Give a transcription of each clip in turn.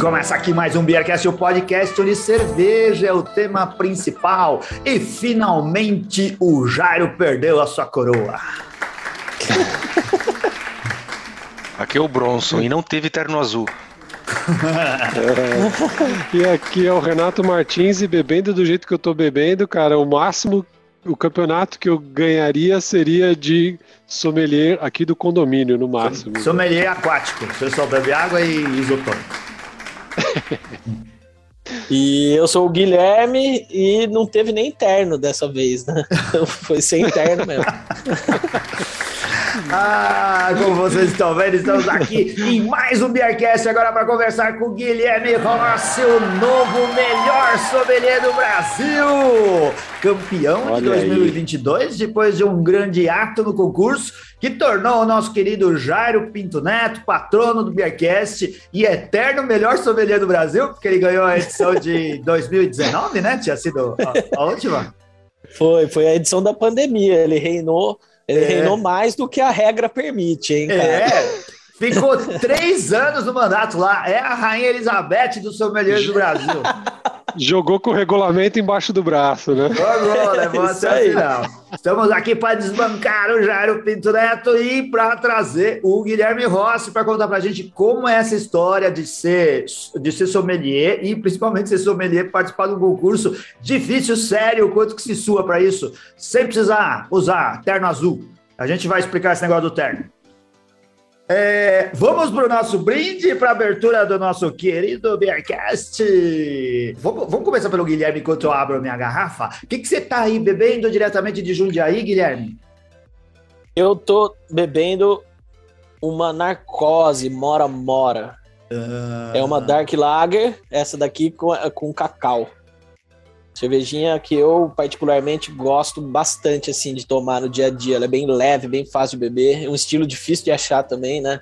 começa aqui mais um Beercast, o podcast onde cerveja é o tema principal. E finalmente o Jairo perdeu a sua coroa. Aqui é o Bronson e não teve terno azul. É. E aqui é o Renato Martins e bebendo do jeito que eu tô bebendo, cara, o máximo, o campeonato que eu ganharia seria de sommelier aqui do condomínio, no máximo. Sommelier aquático, você só bebe água e isotônico. E eu sou o Guilherme e não teve nem terno dessa vez, né? Foi sem terno mesmo. Ah, como vocês estão vendo, estamos aqui em mais um Beercast agora para conversar com o Guilherme Rossi, o novo melhor sommelier do Brasil. Campeão de Olha aí. 2022, depois de um grande ato no concurso, que tornou o nosso querido Jairo Pinto Neto, patrono do Beercast e eterno melhor sommelier do Brasil, porque ele ganhou a edição de 2019, né? Tinha sido a, a última. Foi, foi a edição da pandemia. Ele reinou, ele É. reinou mais do que a regra permite, hein, cara? É, ficou três anos no mandato lá. É a Rainha Elizabeth do sommelier do Brasil. Jogou com o regulamento embaixo do braço, né? Jogou, levou até o final. Estamos aqui para desbancar o Jairo Pinto Neto e para trazer o Guilherme Rossi para contar para a gente como é essa história de ser, de ser sommelier e principalmente ser sommelier participar de um concurso difícil, sério, quanto que se sua para isso, sem precisar usar terno azul. A gente vai explicar esse negócio do terno. É, vamos para o nosso brinde para a abertura do nosso querido Beercast. Vamos, vamos começar pelo Guilherme enquanto eu abro a minha garrafa. O que, que você está aí bebendo diretamente de Jundiaí, Guilherme? Eu tô bebendo uma narcose Mora Mora. É uma Dark Lager, essa daqui com, com cacau. Cervejinha que eu particularmente gosto bastante assim de tomar no dia a dia. Ela é bem leve, bem fácil de beber, é um estilo difícil de achar também, né?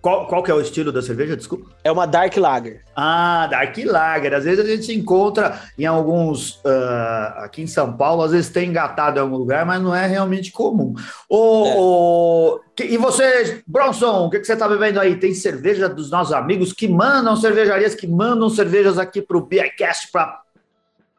Qual, qual que é o estilo da cerveja? Desculpa. É uma Dark Lager. Ah, Dark Lager. Às vezes a gente encontra em alguns. ah, aqui em São Paulo, às vezes tem engatado em algum lugar, mas não é realmente comum. Ô, É. que- e você, Bronson, o que, que você está bebendo aí? Tem cerveja dos nossos amigos que mandam cervejarias, que mandam cervejas aqui para o Beercast para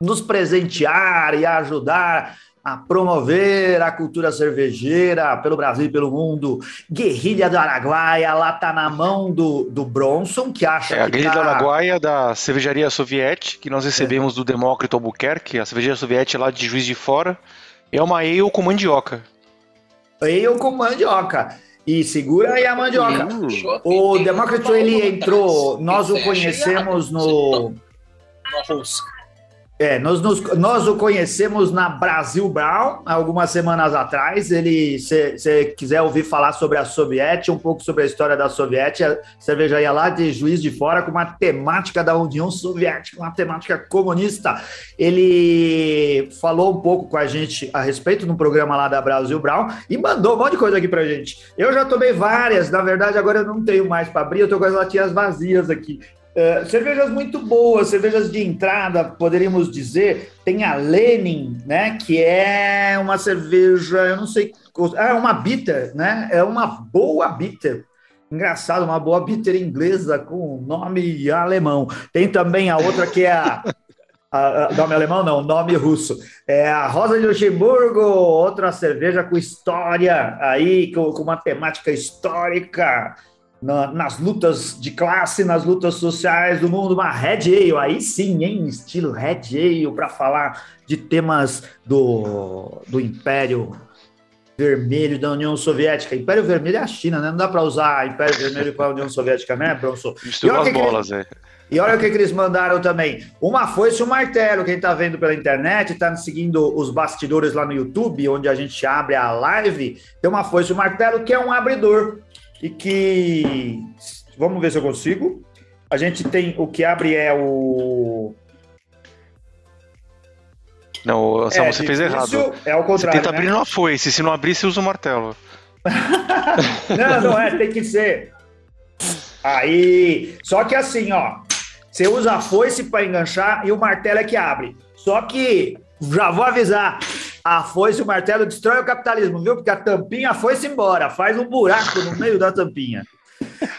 nos presentear e ajudar a promover a cultura cervejeira pelo Brasil e pelo mundo. Guerrilha do Araguaia, lá tá na mão do, do Bronson, que acha É a que Guerrilha tá... do Araguaia da cervejaria Soviet, que nós recebemos do Demócrito Albuquerque, a cervejaria Soviet lá de Juiz de Fora. É uma ale com mandioca. Eu com mandioca. E segura aí a mandioca. Hum. O Demócrito, ele entrou, nós o conhecemos no... É, nós, nos- nós o conhecemos na Brasil Brown, algumas semanas atrás. Ele, se você quiser ouvir falar sobre a Soviet, um pouco sobre a história da Soviet, a cervejaria lá de Juiz de Fora, com uma temática da União Soviética, uma temática comunista. Ele falou um pouco com a gente a respeito no programa lá da Brasil Brown e mandou um monte de coisa aqui pra gente. Eu já tomei várias, na verdade, agora eu não tenho mais para abrir, eu tô com as latinhas vazias aqui. É, cervejas muito boas, cervejas de entrada, poderíamos dizer. Tem a Lenin, né? Que é uma cerveja, eu não sei. É uma bitter, né? É uma boa bitter. Engraçado, uma boa bitter inglesa com nome alemão. Tem também a outra que é a. a- a- nome alemão não, nome russo. É a Rosa de Luxemburgo, outra cerveja com história aí, com, com uma temática histórica na- nas lutas de classe, nas lutas sociais do mundo, uma Red Ale, aí sim, em estilo Red Ale, para falar de temas do, do Império Vermelho da União Soviética. Império Vermelho é a China, né? Não dá para usar Império Vermelho para a União Soviética, né, Bronson? Misturou as bolas, é. E olha o que, que eles mandaram também. Uma foice e um martelo. Quem tá vendo pela internet, tá seguindo os bastidores lá no YouTube, onde a gente abre a live, tem uma foice e um martelo que é um abridor. E que. Vamos ver se eu consigo. A gente tem. O que abre é o. Não, Samu, é, você fez errado. É o Você contrário. tenta né? abrir numa foice, se não abrir, você usa o martelo. Não, não é, tem que ser. Aí, só que assim, ó, você usa a foice para enganchar e o martelo é que abre. Só que, já vou avisar, a foice e o martelo destrói o capitalismo, viu? Porque a tampinha foi-se embora, faz um buraco no meio da tampinha.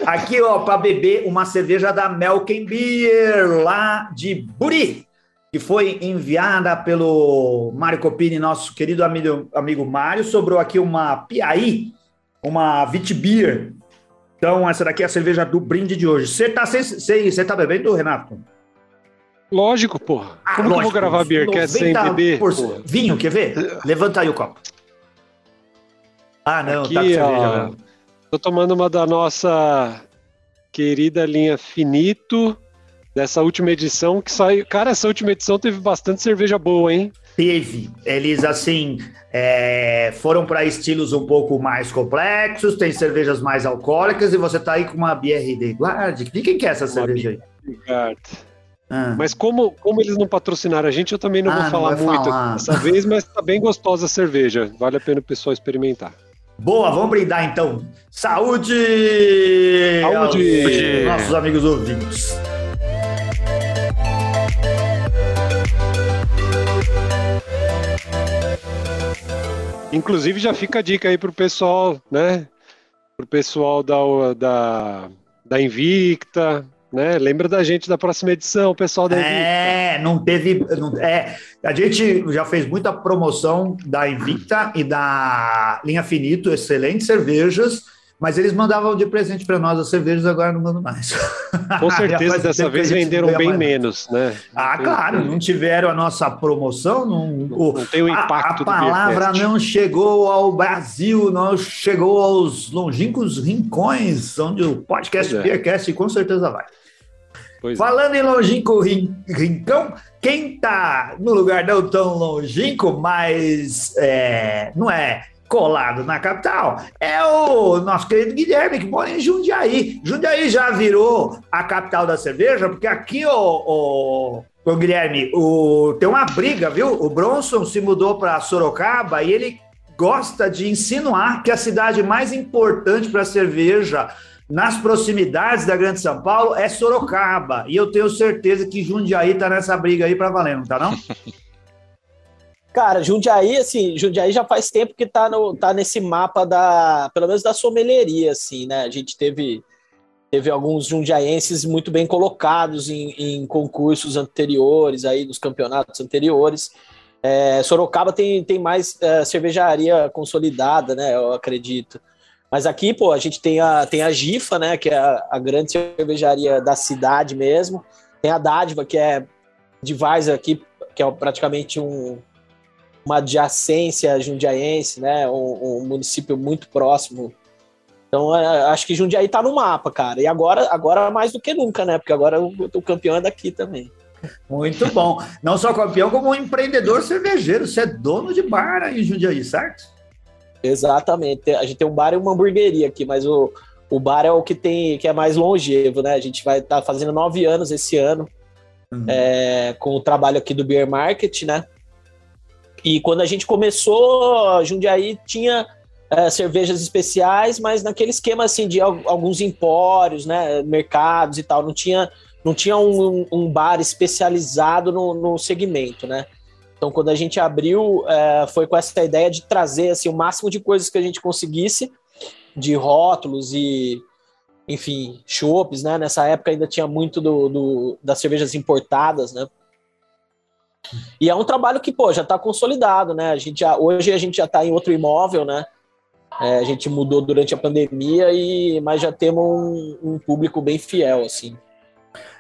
Aqui, ó, para beber uma cerveja da Melken Beer, lá de Buri, que foi enviada pelo Mário Copini, nosso querido amigo, amigo Mário. Sobrou aqui uma Piaí, uma Vitbeer. Então, essa daqui é a cerveja do brinde de hoje. Você tá, tá bebendo, Renato? Lógico, porra. Ah, Como lógico, que eu vou gravar beer que é sem beber? Vinho, quer ver? Levanta aí o copo. Ah, não, Aqui, tá com cerveja Tô tomando uma da nossa querida linha Finito, dessa última edição que saiu. Cara, essa última edição teve bastante cerveja boa, hein? Teve. Eles, assim, é, foram para estilos um pouco mais complexos, tem cervejas mais alcoólicas e você tá aí com uma BRD Guard. De quem que é essa uma cerveja aí? Guard. Ah. Mas como, como eles não patrocinaram a gente, eu também não ah, vou falar não muito falar. dessa vez, mas tá bem gostosa a cerveja. Vale a pena o pessoal experimentar. Boa, vamos brindar então. Saúde! Saúde! nossos amigos ouvintes. Inclusive já fica a dica aí pro pessoal, né? Pro pessoal da, da, da Invicta, né? Lembra da gente da próxima edição, pessoal da Invicta. É, não teve. Não, é, a gente já fez muita promoção da Invicta e da Linha Finito, excelentes cervejas. Mas eles mandavam de presente para nós as cervejas, agora não mandam mais. Com certeza, dessa vez venderam bem mais. menos, né? Ah, claro, não tiveram a nossa promoção, não, não, não tem o impacto a, a palavra não chegou ao Brasil, não chegou aos longínquos rincões, onde o podcast é. Beercast com certeza vai. Pois é. Falando é. em longínquo rincão, quem tá no lugar não tão longínquo, mas é, não é colado na capital é o nosso querido Guilherme, que mora em Jundiaí. Jundiaí já virou a capital da cerveja, porque aqui, o, o, o Guilherme, o, tem uma briga, viu? O Bronson se mudou para Sorocaba e ele gosta de insinuar que a cidade mais importante para cerveja nas proximidades da Grande São Paulo é Sorocaba. E eu tenho certeza que Jundiaí tá nessa briga aí para valer, não tá não? Cara, Jundiaí, assim, Jundiaí já faz tempo que tá, no, tá nesse mapa da, pelo menos da sommelieria, assim, né? A gente teve, teve alguns jundiaenses muito bem colocados em, em concursos anteriores, aí nos campeonatos anteriores. É, Sorocaba tem, tem mais é, cervejaria consolidada, né? Eu acredito. Mas aqui, pô, a gente tem a, tem a Gifa, né? Que é a, a grande cervejaria da cidade mesmo. Tem a Dádiva, que é de Vars aqui, que é praticamente um, uma adjacência jundiaense, né? Um, um município muito próximo. Então, é, acho que Jundiaí tá no mapa, cara. E agora, agora mais do que nunca, né? Porque agora o, o campeão é daqui também. Muito bom. Não só campeão, como um empreendedor cervejeiro. Você é dono de bar aí em Jundiaí, certo? Exatamente. A gente tem um bar e uma hamburgueria aqui, mas o, o bar é o que tem que é mais longevo, né? A gente vai estar tá fazendo nove anos esse ano uhum. é, com o trabalho aqui do Beer Market, né? E quando a gente começou, Jundiaí tinha é, cervejas especiais, mas naquele esquema assim de alguns empórios, né, mercados e tal, não tinha, não tinha um, um bar especializado no, no, segmento, né? Então, quando a gente abriu, é, foi com essa ideia de trazer assim, o máximo de coisas que a gente conseguisse, de rótulos e, enfim, chopes, né? Nessa época ainda tinha muito do, do das cervejas importadas, né? E é um trabalho que, pô, já está consolidado, né? A gente já, hoje a gente já está em outro imóvel, né? É, a gente mudou durante a pandemia, e mas já temos um, um, público bem fiel, assim.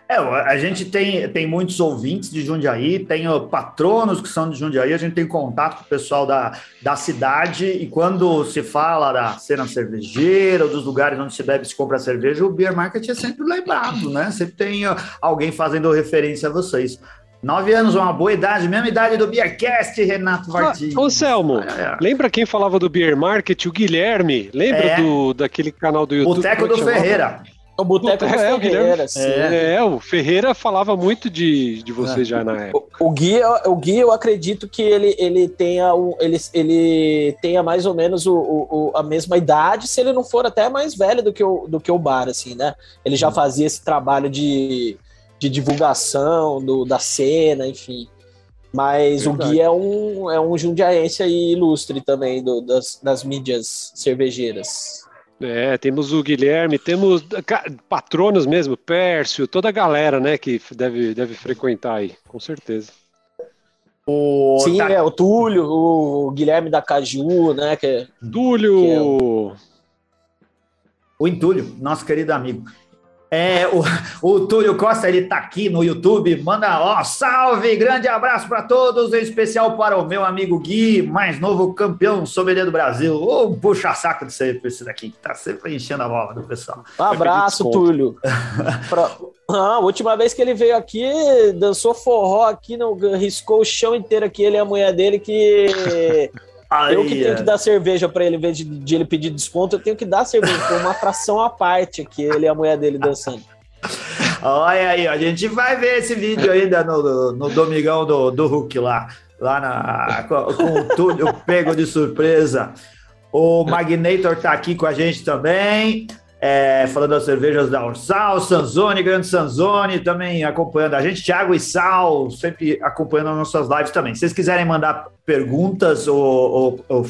É, a gente tem, tem muitos ouvintes de Jundiaí, tem patronos que são de Jundiaí, a gente tem contato com o pessoal da, da cidade, e quando se fala da cena cervejeira, dos lugares onde se bebe e se compra cerveja, o Beer Market é sempre lembrado, né? Sempre tem alguém fazendo referência a vocês. Nove anos, uma boa idade, mesma idade do Beercast, Renato Martins. Ah, ô, Selmo, lembra quem falava do Beer Market? O Guilherme. Lembra é. do, daquele canal do YouTube? Boteco é do Ferreira. O Boteco do é, Ferreira, o é. é. o Ferreira falava muito de, de você é. já na época. O, o, Gui, o Gui, eu acredito que ele, ele, tenha, o, ele, ele tenha mais ou menos o, o, a mesma idade, se ele não for até mais velho do que o, do que o Bar, assim, né? Ele já hum. fazia esse trabalho de de divulgação do, da cena, enfim. Mas Verdade. o Gui é um, é um jundiaense aí ilustre também do, das, das mídias cervejeiras. É, temos o Guilherme, temos patronos mesmo, Pércio, toda a galera, né, que deve, deve frequentar aí, com certeza. O, Sim, tá... é, o Túlio, o Guilherme da Caju, né? Que é, Túlio! Que é o... o Entúlio, nosso querido amigo. É, o, o Túlio Costa, ele tá aqui no YouTube, manda, ó, salve, grande abraço para todos, em especial para o meu amigo Gui, mais novo campeão sommelier do Brasil. Ô, oh, puxa saco de ser esse daqui, que tá sempre enchendo a bola do pessoal. Um abraço, Túlio. pra... Ah, a última vez que ele veio aqui, dançou forró aqui, não, riscou o chão inteiro aqui, ele e a mulher dele, que Eu que tenho é. que dar cerveja para ele, em vez de, de, ele pedir desconto, eu tenho que dar cerveja, foi uma atração à parte aqui, ele e a mulher dele dançando. Olha aí, a gente vai ver esse vídeo ainda no, no Domingão do, do Hulk lá, lá na, com, tudo pego de surpresa. O Magnator tá aqui com a gente também é, falando das cervejas da Ursal, Sanzone, Grande Sanzone, também acompanhando a gente, Thiago e Sal, sempre acompanhando as nossas lives também. Se vocês quiserem mandar perguntas ou, ou, ou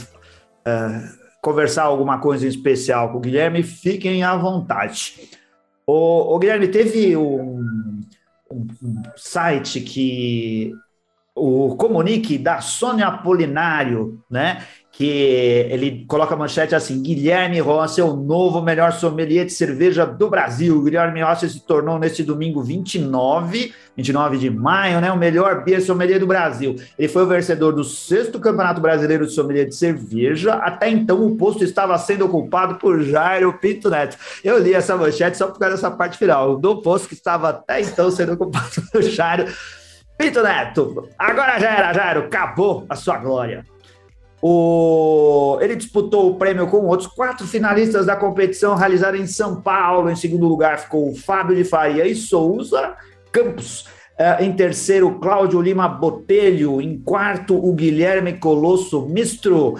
é, conversar alguma coisa em especial com o Guilherme, fiquem à vontade. O, o Guilherme, teve um, um, um site que o Comunique da Sônia Apolinário, né? Que ele coloca a manchete assim: Guilherme Rossi é o novo melhor sommelier de cerveja do Brasil. Guilherme Rossi se tornou neste domingo 29, 29 de maio, né, o melhor beer sommelier do Brasil. Ele foi o vencedor do sexto Campeonato Brasileiro de Sommelier de Cerveja. Até então o posto estava sendo ocupado por Jairo Pinto Neto. Eu li essa manchete só por causa dessa parte final. Do posto que estava até então sendo ocupado por Jairo Pinto Neto. Agora já era, Jairo, acabou a sua glória. O... Ele disputou o prêmio com outros quatro finalistas da competição realizada em São Paulo. Em segundo lugar ficou o Fábio de Faria e Souza Campos. Uh, em terceiro, Cláudio Lima Botelho. Em quarto, o Guilherme Colosso Mistro. Uh,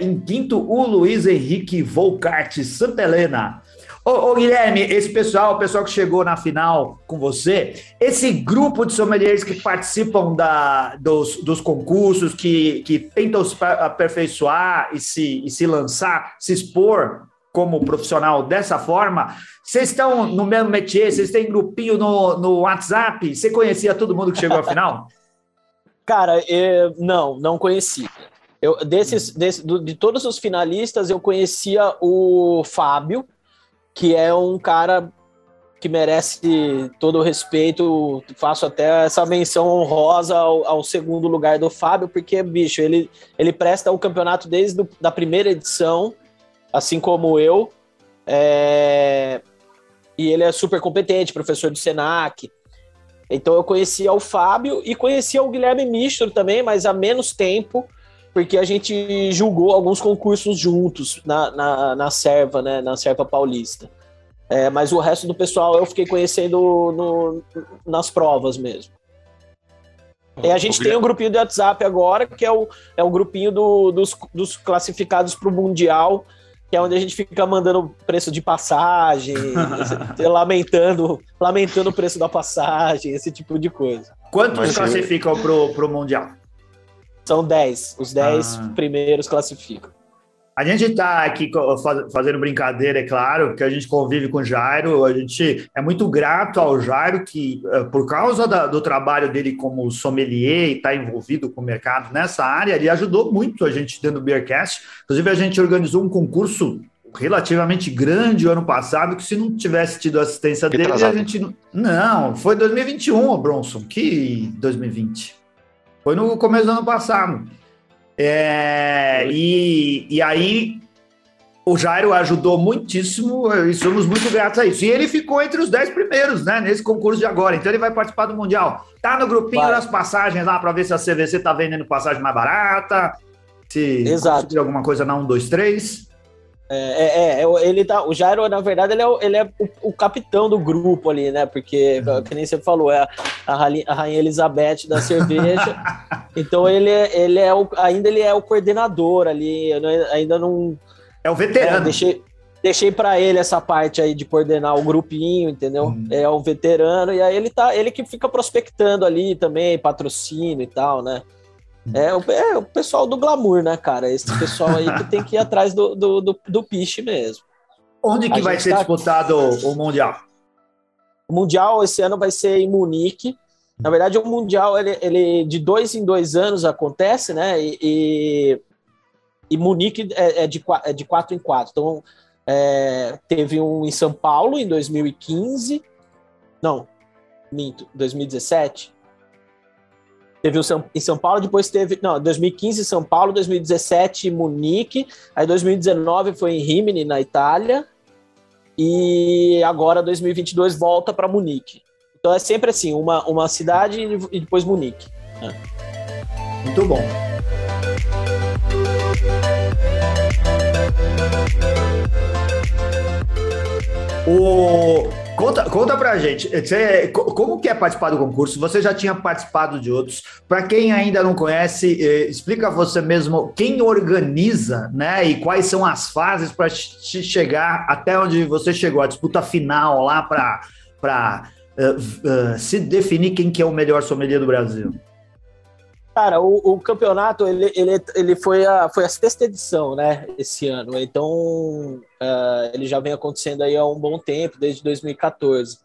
em quinto, o Luiz Henrique Volcart Santa Helena. Ô, ô, Guilherme, esse pessoal, o pessoal que chegou na final com você, esse grupo de sommeliers que participam da, dos, dos concursos, que, que tentam se aperfeiçoar e se, e se lançar, se expor como profissional dessa forma, vocês estão no mesmo métier, vocês têm grupinho no, no WhatsApp? Você conhecia todo mundo que chegou à final? Cara, eu, não, não conheci. Eu, desses, desse, do, de todos os finalistas, eu conhecia o Fábio, que é um cara que merece todo o respeito. Faço até essa menção honrosa ao, ao, segundo lugar do Fábio, porque, bicho, ele, ele presta o campeonato desde a da primeira edição, assim como eu. É... E ele é super competente, professor do Senac. Então eu conhecia o Fábio e conhecia o Guilherme Mistro também, mas há menos tempo, porque a gente julgou alguns concursos juntos na, na, na Serva, né, na Serva Paulista. É, mas o resto do pessoal eu fiquei conhecendo no, nas provas mesmo. E a gente tem um grupinho de WhatsApp agora, que é o, é o grupinho do, dos, dos classificados para o Mundial, que é onde a gente fica mandando preço de passagem, lamentando, lamentando o preço da passagem, esse tipo de coisa. Quantos Mas classificam para o Mundial? São 10. Os 10 ah. primeiros classificam. A gente está aqui fazendo brincadeira, é claro, que a gente convive com o Jairo, a gente é muito grato ao Jairo que, eh, por causa da, do trabalho dele como sommelier e está envolvido com o mercado nessa área, ele ajudou muito a gente dentro do Beercast. Inclusive, a gente organizou um concurso relativamente grande o ano passado, que se não tivesse tido assistência dele, a gente... Não, foi 2021, Bronson, que 2020. Foi no começo do ano passado. É, e, e aí o Jairo ajudou muitíssimo e somos muito gratos a isso. E ele ficou entre os dez primeiros, né, nesse concurso de agora. Então ele vai participar do Mundial. Tá no grupinho vai. das passagens lá para ver se a CVC tá vendendo passagem mais barata, se Exato. alguma coisa na 1, 2, 3. É, é, é, ele tá, o Jairo, na verdade, ele é, o, ele é o, o capitão do grupo ali, né? Porque, uhum. que nem você falou, é a, a, Rainha Elizabeth da cerveja. então ele, é, ele é o, ainda ele é o coordenador ali, ainda não. É o veterano. É, deixei, deixei para ele essa parte aí de coordenar o grupinho, entendeu? Uhum. É o veterano, e aí ele tá, ele que fica prospectando ali também, patrocínio e tal, né? É o, é o pessoal do glamour, né, cara? Esse pessoal aí que tem que ir atrás do, do, do, do piche mesmo. Onde que vai ser tá... disputado o Mundial? O Mundial esse ano vai ser em Munique. Na verdade, o Mundial, ele, ele de dois em dois anos acontece, né? E, e, e Munique é, é, de, é de quatro em quatro. Então, é, teve um em São Paulo em 2015. Não, minto, 2017. Teve o São, em São Paulo, depois teve. Não, 2015 São Paulo, 2017 Munique, aí 2019 foi em Rimini, na Itália, e agora 2022 volta para Munique. Então é sempre assim, uma, uma cidade e depois Munique. É. Muito bom. O, conta, conta pra gente, você, como que é participar do concurso? Você já tinha participado de outros. Para quem ainda não conhece, eh, explica você mesmo quem organiza, né? E quais são as fases para chegar até onde você chegou, a disputa final lá para uh, uh, se definir quem que é o melhor sommelier do Brasil. Cara, o, o, campeonato ele, ele, ele foi, a, foi a sexta edição, né, esse ano. Então, uh, ele já vem acontecendo aí há um bom tempo, desde 2014.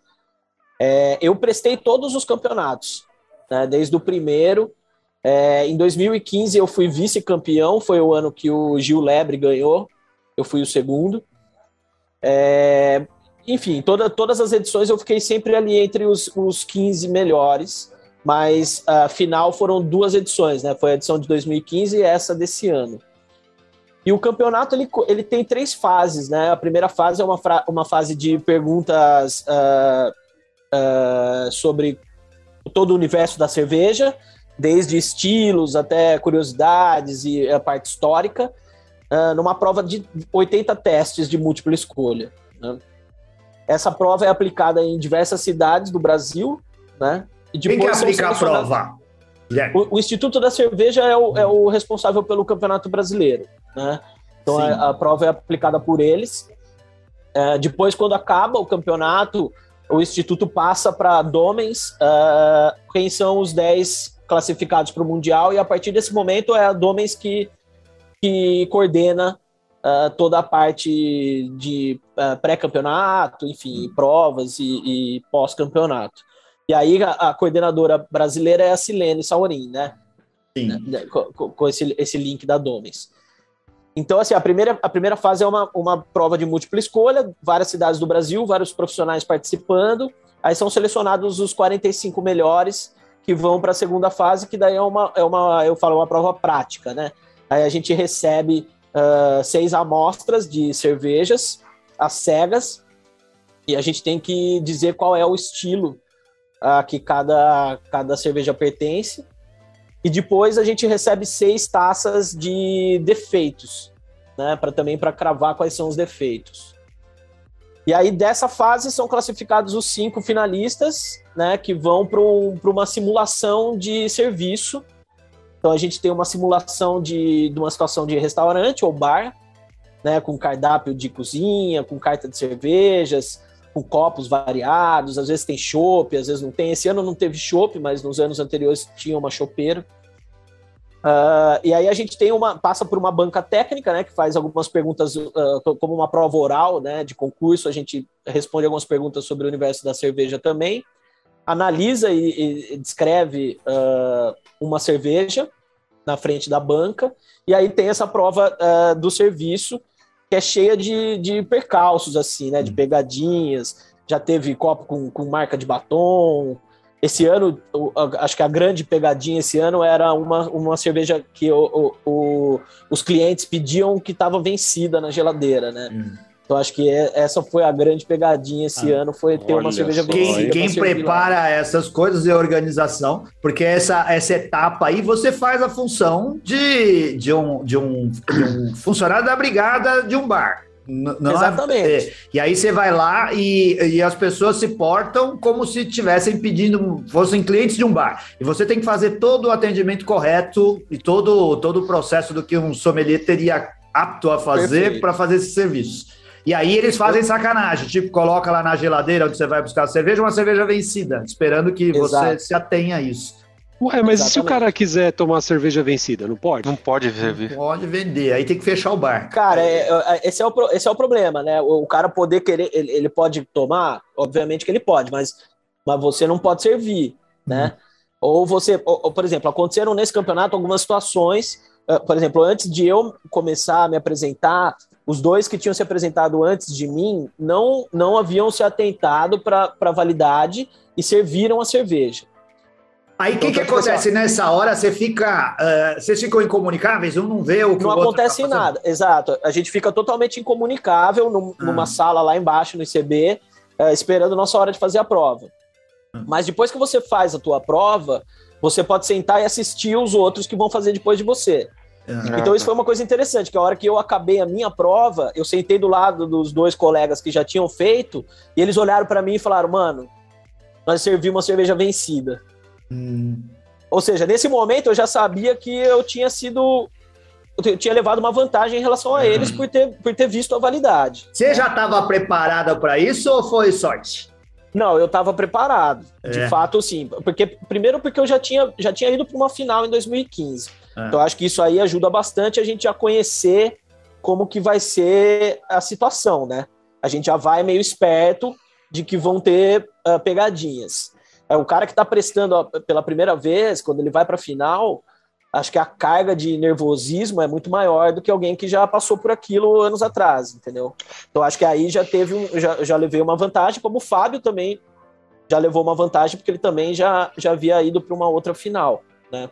É, eu prestei todos os campeonatos, né, desde o primeiro. É, em 2015 eu fui vice-campeão, foi o ano que o Gil Lebre ganhou. Eu fui o segundo. É, enfim, toda, todas as edições eu fiquei sempre ali entre os, os 15 melhores mas a final foram duas edições, né? Foi a edição de 2015 e essa desse ano. E o campeonato ele, ele tem três fases, né? A primeira fase é uma, uma fase de perguntas uh, uh, sobre todo o universo da cerveja, desde estilos até curiosidades e a parte histórica, uh, numa prova de 80 testes de múltipla escolha. Né? Essa prova é aplicada em diversas cidades do Brasil, né? E Quem que aplica a prova? O, o, Instituto da Cerveja é o, é o, responsável pelo Campeonato Brasileiro, né? Então a, a, prova é aplicada por eles. É, depois, quando acaba o campeonato, o Instituto passa para Domens uh, quem são os 10 classificados para o Mundial, e a partir desse momento é a Domens que, que coordena uh, toda a parte de uh, pré-campeonato, enfim, provas e, e pós-campeonato. E aí a, a, coordenadora brasileira é a Silene Saurin, né? Sim. Né, né, com, com, esse, esse link da Domes. Então, assim, a primeira, a primeira fase é uma, uma prova de múltipla escolha, várias cidades do Brasil, vários profissionais participando. Aí são selecionados os 45 melhores que vão para a segunda fase, que daí é uma, é uma, eu falo, uma prova prática, né? Aí a gente recebe uh, seis amostras de cervejas, as cegas, e a gente tem que dizer qual é o estilo a que cada, cada cerveja pertence. E depois a gente recebe seis taças de defeitos, né? Para também para cravar quais são os defeitos. E aí dessa fase são classificados os cinco finalistas, né? Que vão para um, uma simulação de serviço. Então a gente tem uma simulação de, de uma situação de restaurante ou bar, né? Com cardápio de cozinha, com carta de cervejas, com copos variados, às vezes tem chopp, às vezes não tem. Esse ano não teve chopp, mas nos anos anteriores tinha uma chopeira. Uh, e aí a gente tem uma passa por uma banca técnica, né, que faz algumas perguntas uh, como uma prova oral, né, de concurso. A gente responde algumas perguntas sobre o universo da cerveja também, analisa e, e descreve uh, uma cerveja na frente da banca. E aí tem essa prova do serviço que é cheia de, de percalços, assim, né? De hum. pegadinhas. Já teve copo com, com marca de batom. Esse ano, acho que a grande pegadinha esse ano era uma, uma cerveja que o, o, o os clientes pediam que estava vencida na geladeira, né? Hum. Então acho que é, essa foi a grande pegadinha esse ah, ano, foi ter uma cerveja só, Quem, quem prepara lá. essas coisas é a organização, porque essa, essa etapa aí você faz a função de, de, um, de, um, de um funcionário da brigada de um bar. Não é? Exatamente. É, e aí você vai lá e, e as pessoas se portam como se estivessem pedindo, fossem clientes de um bar. E você tem que fazer todo o atendimento correto e todo, todo o processo do que um sommelier teria apto a fazer para fazer esse serviço. E aí eles fazem sacanagem, tipo, coloca lá na geladeira onde você vai buscar a cerveja, uma cerveja vencida, esperando que Exato. você se atenha a isso. Ué, mas Exatamente. se o cara quiser tomar cerveja vencida, não pode? Não pode servir. Não pode vender, aí tem que fechar o bar. Cara, é, é, esse, é o, esse é o problema, né? O, o cara poder querer, ele, ele, pode tomar, obviamente que ele pode, mas, mas você não pode servir, né? Uhum. Ou você, ou, ou, por exemplo, aconteceram nesse campeonato algumas situações, uh, por exemplo, antes de eu começar a me apresentar, os dois que tinham se apresentado antes de mim não, não haviam se atentado para a validade e serviram a cerveja. Aí o que, que acontece nessa hora? Você fica. Uh, vocês ficam incomunicáveis? Um não vê o que Não o acontece tá nada, exato. A gente fica totalmente incomunicável num, ah. numa sala lá embaixo no ICB, uh, eh, esperando a nossa hora de fazer a prova. Ah. Mas depois que você faz a tua prova, você pode sentar e assistir os outros que vão fazer depois de você. Ah. Então isso foi uma coisa interessante, que a hora que eu acabei a minha prova, eu sentei do lado dos dois colegas que já tinham feito, e eles olharam para mim e falaram, mano, nós servimos uma cerveja vencida. Hum. Ou seja, nesse momento eu já sabia que eu tinha sido. Eu tinha levado uma vantagem em relação a eles por ter, por ter visto a validade. Você já estava preparada para isso ou foi sorte? Não, eu estava preparado. É. De fato, sim. Porque, primeiro, porque eu já tinha, já tinha ido para uma final em 2015. É. Então, acho que isso aí ajuda bastante a gente a conhecer como que vai ser a situação, né? A gente já vai meio esperto de que vão ter uh, pegadinhas. É, o cara que está prestando pela primeira vez, quando ele vai para a final, acho que a carga de nervosismo é muito maior do que alguém que já passou por aquilo anos atrás, entendeu? Então acho que aí já teve um, já, já levei uma vantagem, como o Fábio também já levou uma vantagem, porque ele também já, já havia ido para uma outra final, né?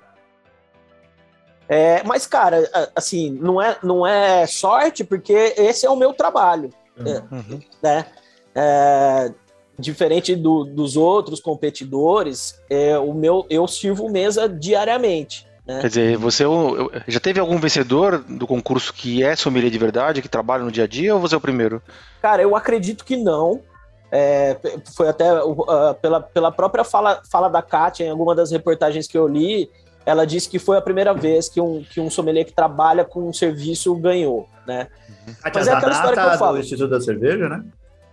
É, mas, cara, assim, não é, não é sorte, porque esse é o meu trabalho, uhum. né? É, diferente do, dos outros competidores, é, o meu, eu sirvo mesa diariamente. Né? Quer dizer, você é já teve algum vencedor do concurso que é sommelier de verdade, que trabalha no dia a dia, ou você é o primeiro? Cara, eu acredito que não. É, foi até uh, pela, pela própria fala, fala da Kátia, em alguma das reportagens que eu li, ela disse que foi a primeira vez que um, que um sommelier que trabalha com um serviço ganhou, né? Uhum. Mas é aquela história que eu falo. do Instituto da Cerveja, né?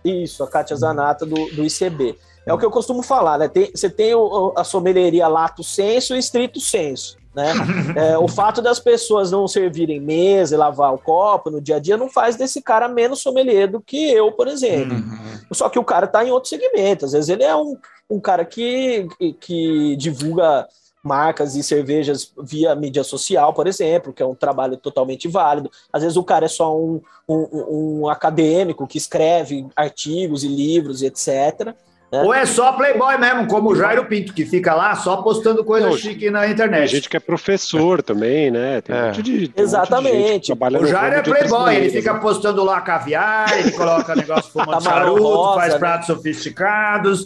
Isso, a Kátia Zanata do, do ICB. É o que eu costumo falar, né? Tem, você tem o, a sommelieria lato senso e estrito senso. Né? É, o fato das pessoas não servirem mesa e lavar o copo no dia a dia não faz desse cara menos sommelier do que eu, por exemplo. Uhum. Só que o cara está em outro segmento. Às vezes ele é um, um cara que, que divulga marcas e cervejas via mídia social, por exemplo, que é um trabalho totalmente válido. Às vezes o cara é só um, um, um acadêmico que escreve artigos e livros e etc. Né? Ou é só playboy mesmo, como o Jairo Pinto, que fica lá só postando coisa Não, chique na internet. Tem gente que é professor também, né? Tem é. um monte de, Exatamente. Um o Jairo é playboy, ele fica postando lá caviar, ele coloca negócio fumando charuto, faz né? pratos sofisticados,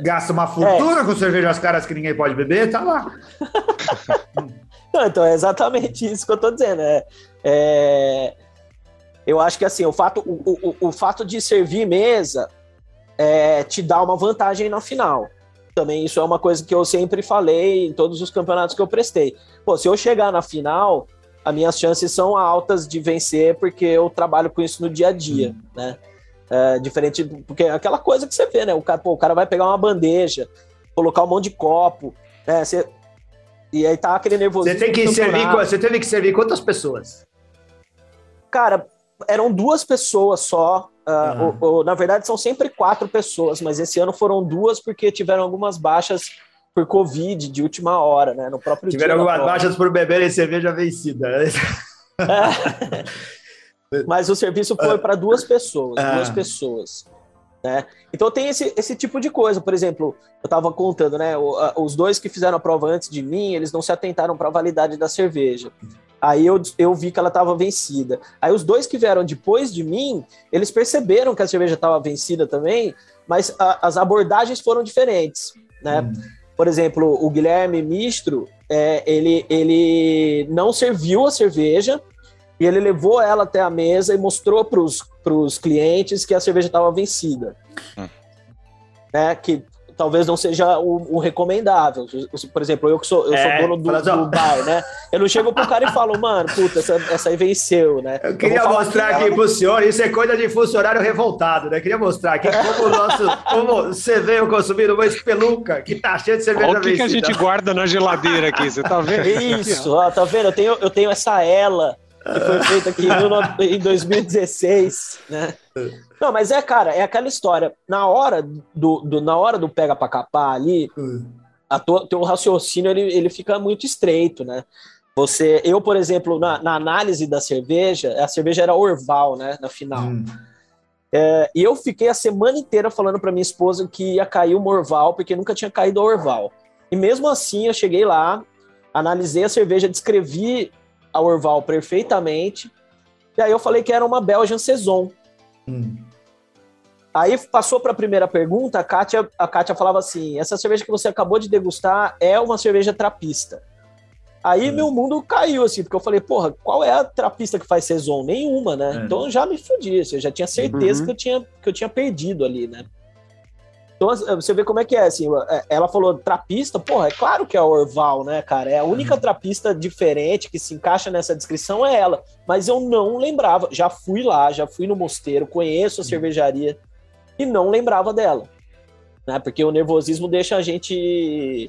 Gasta uma fortuna é. com cervejas caras que ninguém pode beber, tá lá. Não, então é exatamente isso que eu tô dizendo. É, é, eu acho que assim, o fato, o, o, o fato de servir mesa é, te dá uma vantagem na final. Também isso é uma coisa que eu sempre falei em todos os campeonatos que eu prestei. Pô, se eu chegar na final, as minhas chances são altas de vencer, porque eu trabalho com isso no dia a dia, hum. né? É, diferente, porque é aquela coisa que você vê, né? O cara, pô, o cara vai pegar uma bandeja, colocar um monte de copo, né? Você, e aí tá aquele nervosismo. Você tem que servir, você teve que servir quantas pessoas? Cara, eram duas pessoas só. Uh, uhum. ou, ou, na verdade, são sempre quatro pessoas, mas esse ano foram duas porque tiveram algumas baixas por Covid de última hora, né? No próprio Tiveram algumas baixas por beberem cerveja vencida. É. Mas o serviço foi ah. para duas pessoas, ah. duas pessoas. Né? Então tem esse, esse tipo de coisa. Por exemplo, eu estava contando, né? Os dois que fizeram a prova antes de mim, eles não se atentaram para a validade da cerveja. Aí eu, eu vi que ela estava vencida. Aí os dois que vieram depois de mim, eles perceberam que a cerveja estava vencida também, mas a, as abordagens foram diferentes, né? Hum. Por exemplo, o Guilherme Mistro, é, ele, ele não serviu a cerveja, e ele levou ela até a mesa e mostrou para os clientes que a cerveja estava vencida. Hum. Né? Que talvez não seja o, o, recomendável. Por exemplo, eu que sou, eu é, sou dono do, do, bar, né? Eu não chego pro cara e falo, mano, puta, essa, essa aí venceu, né? Eu queria eu mostrar aqui, aqui pro senhor, isso é coisa de funcionário revoltado, né? Eu queria mostrar aqui como o nosso, como você veio consumindo uma espeluca que tá cheio de cerveja Olha o que, que a gente guarda na geladeira aqui, você tá vendo? Isso, ó, tá vendo? Eu tenho, eu tenho essa ela que foi feita aqui em 2016, né? Não, mas é, cara, é aquela história. Na hora do, do na hora do pega para capar ali, a tua, teu raciocínio ele, ele fica muito estreito, né? Você, eu, por exemplo, na, na análise da cerveja, a cerveja era Orval, né, na final. Hum. É, e eu fiquei a semana inteira falando para minha esposa que ia cair o Morval, porque nunca tinha caído o Orval. E mesmo assim, eu cheguei lá, analisei a cerveja, descrevi a Orval perfeitamente, e aí eu falei que era uma Belgian Saison. Hum. Aí passou para a primeira pergunta, a Kátia, a Kátia falava assim: essa cerveja que você acabou de degustar é uma cerveja trapista. Aí hum. meu mundo caiu, assim, porque eu falei, porra, qual é a trapista que faz saison? Nenhuma, né? É. Então eu já me fudi, assim, eu já tinha certeza uhum. que, eu tinha, que eu tinha perdido ali, né? Então você vê como é que é, assim, é, ela falou trapista, porra, é claro que é a Orval, né, cara? É a única uhum. trapista diferente que se encaixa nessa descrição é ela. Mas eu não lembrava, já fui lá, já fui no mosteiro, conheço a uhum. cervejaria e não lembrava dela. Né? Porque o nervosismo deixa a gente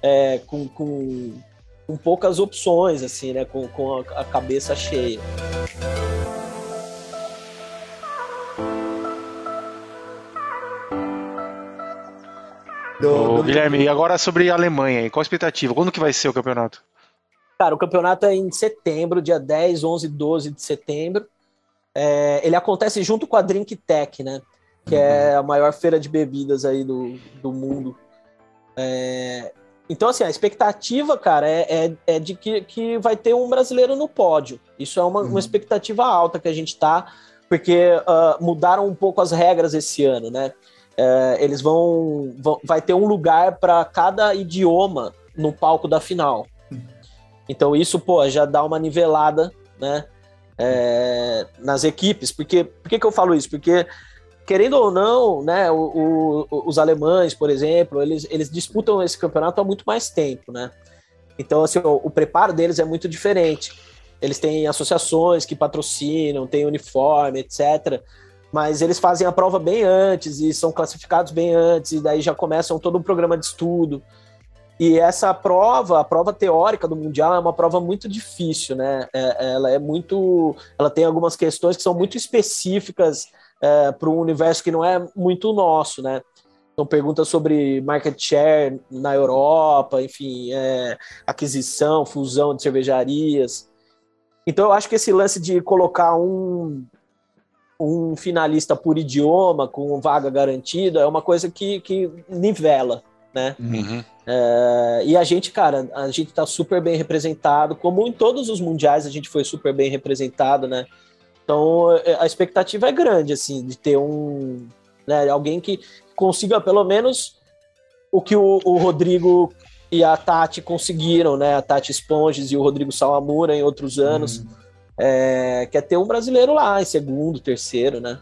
é, com, com, com, poucas opções, assim, né? Com, com a cabeça cheia. Do, do... Guilherme, e agora sobre a Alemanha, qual a expectativa? Quando que vai ser o campeonato? Cara, o campeonato é em setembro, dia 10, 11, 12 de setembro. É, ele acontece junto com a Drink Tech, né? Que é a maior feira de bebidas aí do, do mundo. É, então, assim, a expectativa, cara, é, é, é, de que, que vai ter um brasileiro no pódio. Isso é uma, uhum. uma expectativa alta que a gente tá, porque uh, mudaram um pouco as regras esse ano, né? É, eles vão, vão, vai ter um lugar para cada idioma no palco da final. Então isso, pô, já dá uma nivelada, né, é, nas equipes. Porque, por que, que eu falo isso? Porque querendo ou não, né, o, o, os alemães, por exemplo, eles, eles disputam esse campeonato há muito mais tempo, né? Então, assim, o, o preparo deles é muito diferente. Eles têm associações que patrocinam, têm uniforme, etc mas eles fazem a prova bem antes e são classificados bem antes, e daí já começam todo um programa de estudo. E essa prova, a prova teórica do Mundial, é uma prova muito difícil, né? É, ela é muito. Ela tem algumas questões que são muito específicas é, para um universo que não é muito nosso, né? Então, perguntas sobre market share na Europa, enfim, é, aquisição, fusão de cervejarias. Então, eu acho que esse lance de colocar um, um finalista por idioma com vaga garantida é uma coisa que, que nivela, né? Uhum. É, e a gente, cara, a gente tá super bem representado, como em todos os mundiais a gente foi super bem representado, né? Então é, a expectativa é grande, assim, de ter um, né, alguém que consiga pelo menos o que o, o Rodrigo e a Tati conseguiram, né? A Tati Esponges e o Rodrigo Salamura em outros anos. Uhum é, quer ter um brasileiro lá, em segundo, terceiro, né?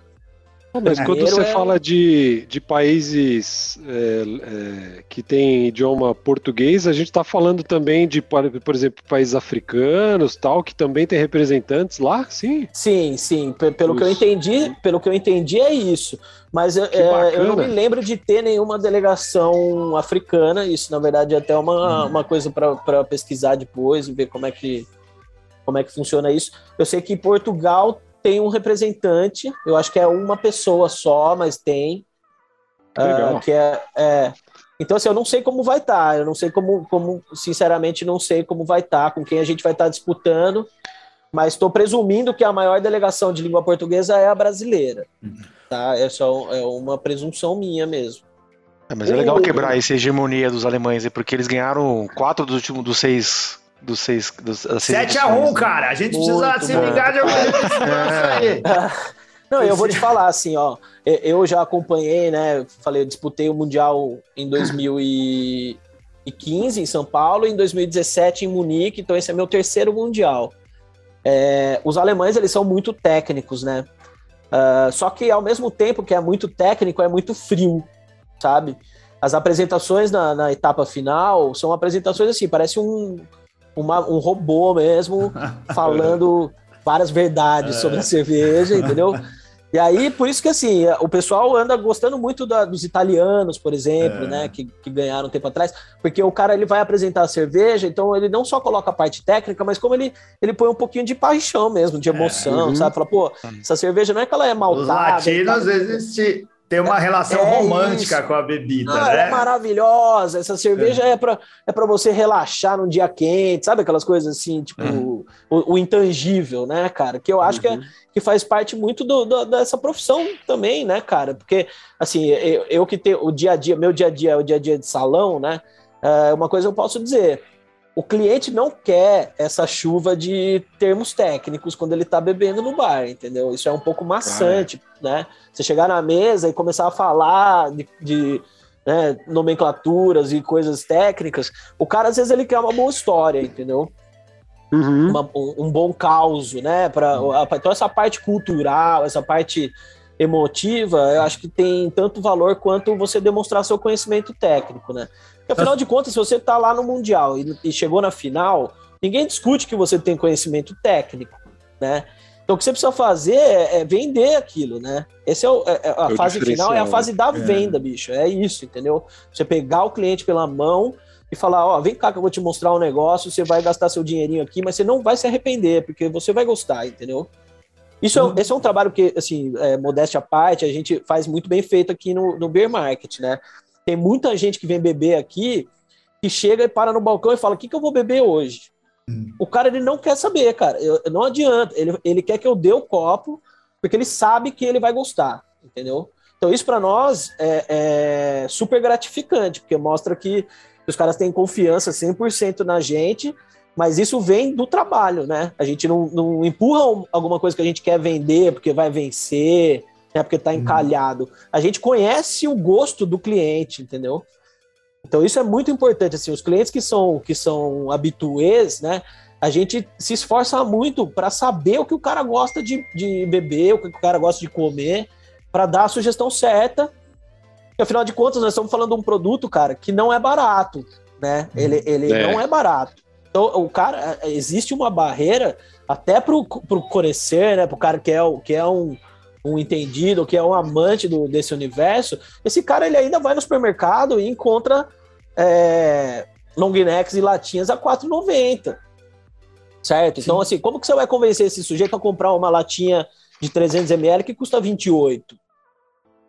Mas quando você é... fala de, de países é, é, que têm idioma português, a gente está falando também de, por exemplo, países africanos, tal, que também tem representantes lá, sim? Sim, sim. Pelo Os... que eu entendi, pelo que eu entendi é isso. Mas é, eu não me lembro de ter nenhuma delegação africana. Isso, na verdade, é até uma, hum. uma coisa para pesquisar depois e ver como é que como é que funciona isso. Eu sei que Portugal tem um representante, eu acho que é uma pessoa só, mas tem. Uh, que é, é, Então, assim, eu não sei como vai estar, tá, eu não sei como, como, sinceramente, não sei como vai estar, tá, com quem a gente vai estar tá disputando, mas estou presumindo que a maior delegação de língua portuguesa é a brasileira. Uhum. Tá? É só é uma presunção minha mesmo. É, mas é legal quebrar essa hegemonia dos alemães, porque eles ganharam quatro dos últimos dos seis dos seis. Dos, 7x1, cara. A gente Muito precisa se ligar de alguma coisa. Não, eu vou te falar assim, ó. Eu já acompanhei, né? Falei, eu disputei o Mundial em 2015 em São Paulo e em 2017 em Munique, então esse é meu terceiro Mundial. É, os alemães, eles são muito técnicos, né? Uh, só que ao mesmo tempo que é muito técnico, é muito frio, sabe? as apresentações na, na, etapa final são apresentações assim, parece um, uma, um robô mesmo, falando várias verdades é. sobre a cerveja, entendeu? E aí, por isso que assim, o pessoal anda gostando muito da, dos italianos, por exemplo, é. né, que, que ganharam um tempo atrás, porque o cara ele vai apresentar a cerveja, então ele não só coloca a parte técnica, mas como ele, ele põe um pouquinho de paixão mesmo, de é. emoção, é. uhum. sabe? Fala, pô, essa cerveja não é que ela é maltada. Os latinos existem tem uma relação é romântica isso. com a bebida, ah, né? É maravilhosa. Essa cerveja é, é para é pra você relaxar num dia quente, sabe aquelas coisas assim, tipo, uhum. o, o, intangível, né, cara? Que eu acho uhum. que, é, uhum. que faz parte muito do, do, dessa profissão também, né, cara? Porque, assim, eu, eu que tenho o dia a dia, meu dia a dia é o dia a dia de salão, né? É uma coisa eu posso dizer o cliente não quer essa chuva de termos técnicos quando ele está bebendo no bar, entendeu? Isso é um pouco maçante, né? Você chegar na mesa e começar a falar de, de né, nomenclaturas e coisas técnicas, o cara às vezes ele quer uma boa história, entendeu? Uhum. Uma, um, um, bom caos, né? Para então essa parte cultural, essa parte emotiva, eu acho que tem tanto valor quanto você demonstrar seu conhecimento técnico, né? Porque, afinal de contas, se você está lá no Mundial e, e, chegou na final, ninguém discute que você tem conhecimento técnico, né? Então, o que você precisa fazer é, é vender aquilo, né? Essa é, o, é, é a é fase final, é a fase da é. venda, bicho. É isso, entendeu? Você pegar o cliente pela mão e falar, ó, vem cá que eu vou te mostrar um negócio, você vai gastar seu dinheirinho aqui, mas você não vai se arrepender, porque você vai gostar, entendeu? Isso é, uhum. esse é um trabalho que, assim, é, modéstia à parte, a gente faz muito bem feito aqui no, no Beer Market, né? Tem muita gente que vem beber aqui que chega e para no balcão e fala: o que, que eu vou beber hoje? Hum. O cara ele não quer saber, cara. Eu, não adianta. Ele, ele quer que eu dê o copo, porque ele sabe que ele vai gostar, entendeu? Então, isso para nós é, é, super gratificante, porque mostra que os caras têm confiança 100% na gente, mas isso vem do trabalho, né? A gente não, não empurra alguma coisa que a gente quer vender porque vai vencer, né? Porque está uhum. encalhado. A gente conhece o gosto do cliente, entendeu? Então isso é muito importante. Assim, os clientes que são que são habituês, né? A gente se esforça muito para saber o que o cara gosta de, de beber, o que o cara gosta de comer, para dar a sugestão certa. Porque, afinal de contas, nós estamos falando de um produto, cara, que não é barato, né? Ele, ele é. não é barato. Então, o cara, existe uma barreira até para o conhecer, né? Para o cara que é, que é um, um entendido, que é um amante do, desse universo, esse cara ele ainda vai no supermercado e encontra é, long necks e latinhas a 4,90. Certo? Sim. Então, assim, como que você vai convencer esse sujeito a comprar uma latinha de 300 ml que custa 28?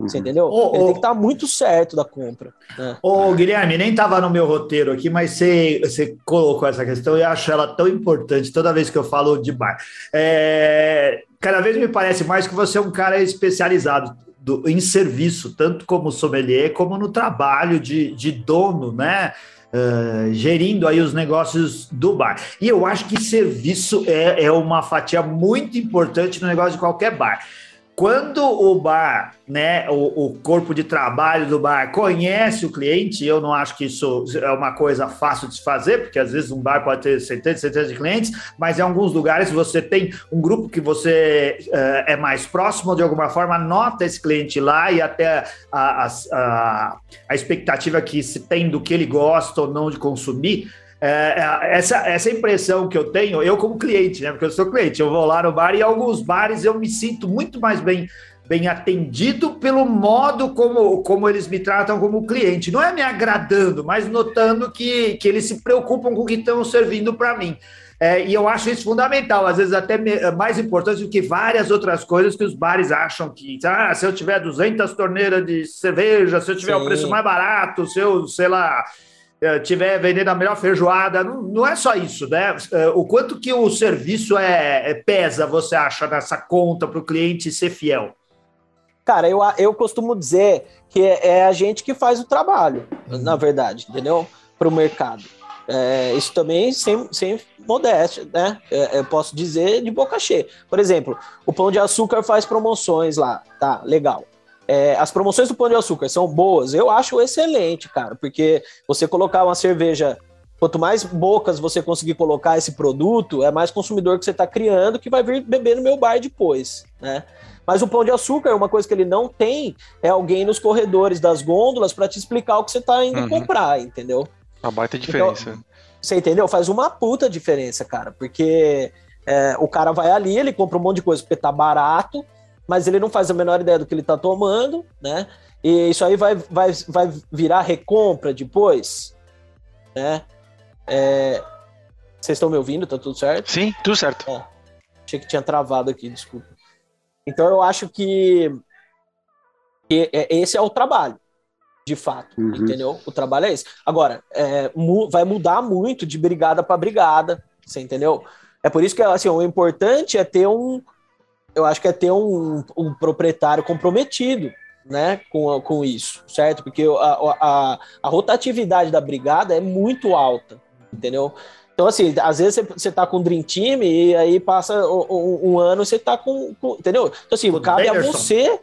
Você uhum. entendeu? Oh, Ele oh, tem que estar tá muito certo da compra. Né? Ô, Guilherme, nem estava no meu roteiro aqui, mas você, você colocou essa questão e eu acho ela tão importante toda vez que eu falo de bar. É, cada vez me parece mais que você é um cara especializado do, em serviço, tanto como sommelier, como no trabalho de, de dono, né? Uh, gerindo aí os negócios do bar. E eu acho que serviço é, é uma fatia muito importante no negócio de qualquer bar. Quando o bar, né, o, o, corpo de trabalho do bar conhece o cliente, eu não acho que isso é uma coisa fácil de se fazer, porque às vezes um bar pode ter centenas e centenas de clientes, mas em alguns lugares você tem um grupo que você uh, é mais próximo, de alguma forma, nota esse cliente lá e até a, a, a expectativa que se tem do que ele gosta ou não de consumir, é, é, essa, essa impressão que eu tenho, eu como cliente, né? Porque eu sou cliente, eu vou lá no bar e em alguns bares eu me sinto muito mais bem bem atendido pelo modo como, como eles me tratam como cliente. Não é me agradando, mas notando que, que eles se preocupam com o que estão servindo para mim. É, e eu acho isso fundamental, às vezes até mais importante do que várias outras coisas que os bares acham que, ah, se eu tiver 200 torneiras de cerveja, se eu tiver Sim. o preço mais barato, se eu, sei lá, tiver vendendo a melhor feijoada, não, não é só isso, né? É, o quanto que o serviço é, é pesa, você acha, nessa conta para o cliente ser fiel? Cara, eu, eu costumo dizer que é, é a gente que faz o trabalho, uhum. na verdade, entendeu? Para o mercado. É, isso também sem, sem modéstia, né? É, eu posso dizer de boca cheia. Por exemplo, o Pão de Açúcar faz promoções lá, tá? Legal. É, as promoções do Pão de Açúcar são boas? Eu acho excelente, cara, porque você colocar uma cerveja Quanto mais bocas você conseguir colocar esse produto, é mais consumidor que você está criando que vai vir beber no meu bar depois, né? Mas o pão de açúcar, uma coisa que ele não tem é alguém nos corredores das gôndolas para te explicar o que você está indo uhum. comprar, entendeu? Uma baita diferença. Então, você entendeu? Faz uma puta diferença, cara, porque é, o cara vai ali, ele compra um monte de coisa porque tá barato, mas ele não faz a menor ideia do que ele tá tomando, né? E isso aí vai, vai, vai virar recompra depois, né? É... Vocês estão me ouvindo? Tá tudo certo? Sim, tudo certo. É. Achei que tinha travado aqui, desculpa. Então eu acho que, que é, esse é o trabalho, de fato, uhum. entendeu? O trabalho é esse. Agora, é, mu vai mudar muito de brigada para brigada, você entendeu? É por isso que assim, o importante é ter um, eu acho que é ter um, um proprietário comprometido, né, com, com isso, certo? Porque a, a, a rotatividade da brigada é muito alta, entendeu? Então, assim, às vezes você tá com o Dream Team e aí passa um, um ano você tá com, com, Entendeu? Então, assim, cabe a você.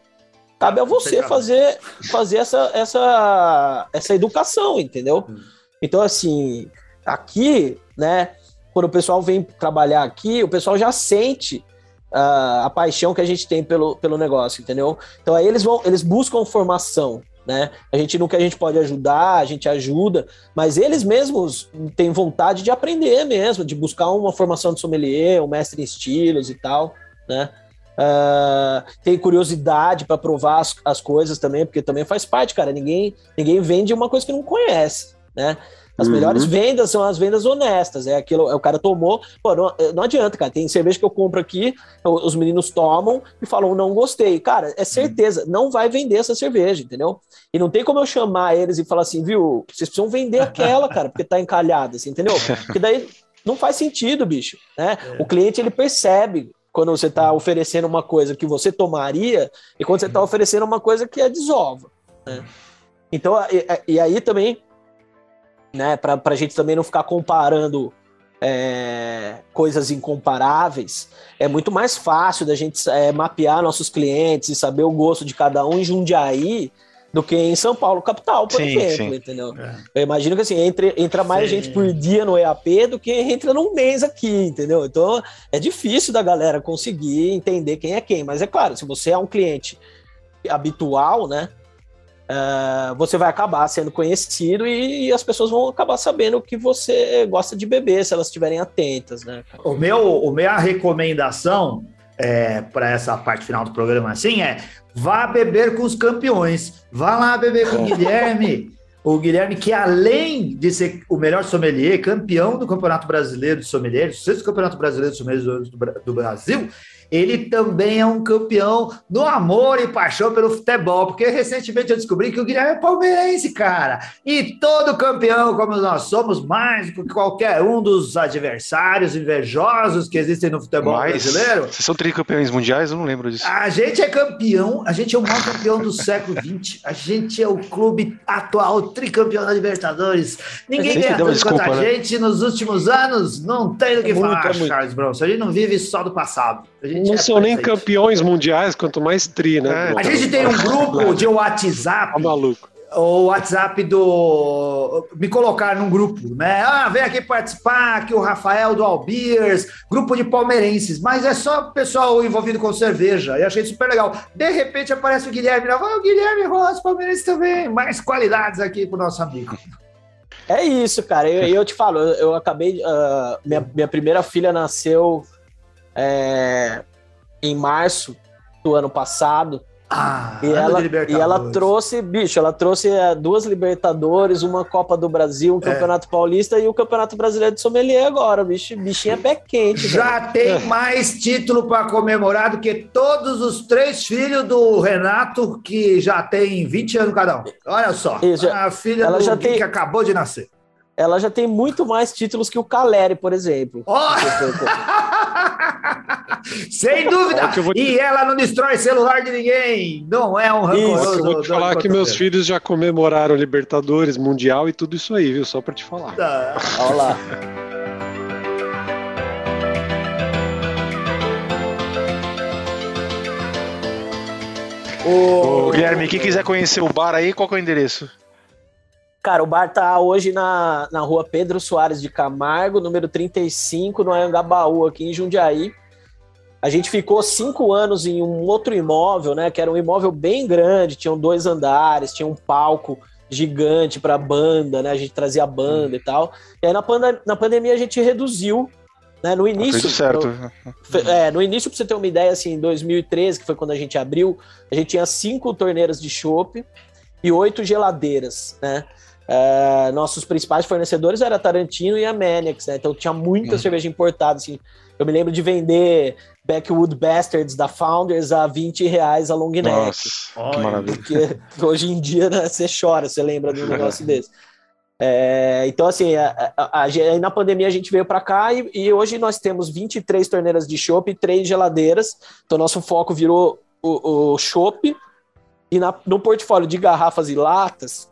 Cabe a você fazer, fazer essa, essa, essa educação, entendeu? Hum. Então, assim, aqui, né, quando o pessoal vem trabalhar aqui, o pessoal já sente uh, a paixão que a gente tem pelo, pelo negócio, entendeu? Então aí eles vão, eles buscam formação, né? A gente no que a gente pode ajudar, a gente ajuda, mas eles mesmos têm vontade de aprender mesmo, de buscar uma formação de sommelier, um mestre em estilos e tal, né? Uh, tem curiosidade para provar as, as coisas também, porque também faz parte, cara. Ninguém, ninguém vende uma coisa que não conhece, né? As uhum. melhores vendas são as vendas honestas. É aquilo, é o cara tomou. Pô, não, é, não, adianta, cara. Tem cerveja que eu compro aqui, os meninos tomam e falam, não gostei. Cara, é certeza, não vai vender essa cerveja, entendeu? E não tem como eu chamar eles e falar assim, viu, vocês precisam vender aquela, cara, porque tá encalhada, assim, entendeu? Porque daí não faz sentido, bicho. Né? É. O cliente ele percebe quando você está oferecendo uma coisa que você tomaria e quando você está oferecendo uma coisa que é desova. Né? Então, e, e aí também né? Para a gente também não ficar comparando é, coisas incomparáveis, é muito mais fácil da gente é, mapear nossos clientes e saber o gosto de cada um em Jundiaí do que em São Paulo, capital, por sim, exemplo, sim. entendeu? É. Eu imagino que assim, entre, entra mais sim. gente por dia no EAP do que entra num mês aqui, entendeu? Então é difícil da galera conseguir entender quem é quem, mas é claro, se você é um cliente habitual, né? Uh, você vai acabar sendo conhecido e, e, as pessoas vão acabar sabendo que você gosta de beber, se elas estiverem atentas, né? O meu, o minha recomendação é, para essa parte final do programa assim é vá beber com os campeões, vá lá beber com o Guilherme. O Guilherme, que além de ser o melhor sommelier, campeão do Campeonato Brasileiro de Sommeliers, o sexto Campeonato Brasileiro de Sommeliers do, do Brasil, ele também é um campeão do amor e paixão pelo futebol, porque recentemente eu descobri que o Guilherme é palmeirense, cara. E todo campeão, como nós somos, mais do que qualquer um dos adversários invejosos que existem no futebol Mas, brasileiro. Vocês são tricampeões mundiais? Eu não lembro disso. A gente é campeão, a gente é o maior campeão do século XX, a gente é o clube atual tricampeão da Libertadores. Ninguém ganha tanto quanto a né? gente nos últimos anos, não tem do que é falar, muito, é Charles Bronson. A gente não vive só do passado. A gente não é são nem campeões mundiais, quanto mais tri, né? É, a gente tem um grupo de WhatsApp. Tá maluco. O WhatsApp do. Me colocar num grupo, né? Ah, vem aqui participar, aqui o Rafael do Albiers, grupo de palmeirenses, mas é só pessoal envolvido com cerveja. E achei super legal. De repente aparece o Guilherme, ah, o Guilherme Ross, palmeirense também. Mais qualidades aqui pro nosso amigo. É isso, cara. Eu, eu te falo, eu, eu acabei. Uh, minha, minha primeira filha nasceu é, em março do ano passado. Ah, e, ela, e ela trouxe, bicho, ela trouxe é, duas Libertadores, uma Copa do Brasil, um é. Campeonato Paulista e o Campeonato Brasileiro de Sommelier agora, bicho. Bichinha é pé quente. Já tem mais título para comemorar do que todos os três filhos do Renato, que já tem 20 anos cada um. Olha só, já, a filha ela do já tem, que acabou de nascer. Ela já tem muito mais títulos que o Caleri, por exemplo. Oh! Sem dúvida! Vou... E ela não destrói celular de ninguém! Não é um rancoroso. Eu vou te falar que meus filhos já comemoraram Libertadores, Mundial e tudo isso aí, viu? Só pra te falar. Tá. Olha lá. Ô, Guilherme, quem quiser conhecer o bar aí, qual é o endereço? Cara, o bar tá hoje na, na rua Pedro Soares de Camargo, número 35, no Anhangabaú, aqui em Jundiaí. A gente ficou cinco anos em um outro imóvel, né? Que era um imóvel bem grande, tinham dois andares, tinha um palco gigante para banda, né? A gente trazia banda e tal. E aí na, na pandemia a gente reduziu, né? No início, certo. É, no início para você ter uma ideia, assim, em 2013, que foi quando a gente abriu, a gente tinha cinco torneiras de chopp e oito geladeiras, né? Uh, nossos principais fornecedores era Tarantino e a Maniacs, né? Então tinha muita uhum. cerveja importada, assim. Eu me lembro de vender Backwood Bastards da Founders a 20 reais a long neck. Nossa, que maravilha. Porque hoje em dia né, você chora, você lembra de um negócio desse. É, então, assim, a, a, a, na pandemia a gente veio para cá e, e, hoje nós temos 23 torneiras de chopp e 3 geladeiras. Então, nosso foco virou o, o chopp. E na, no portfólio de garrafas e latas,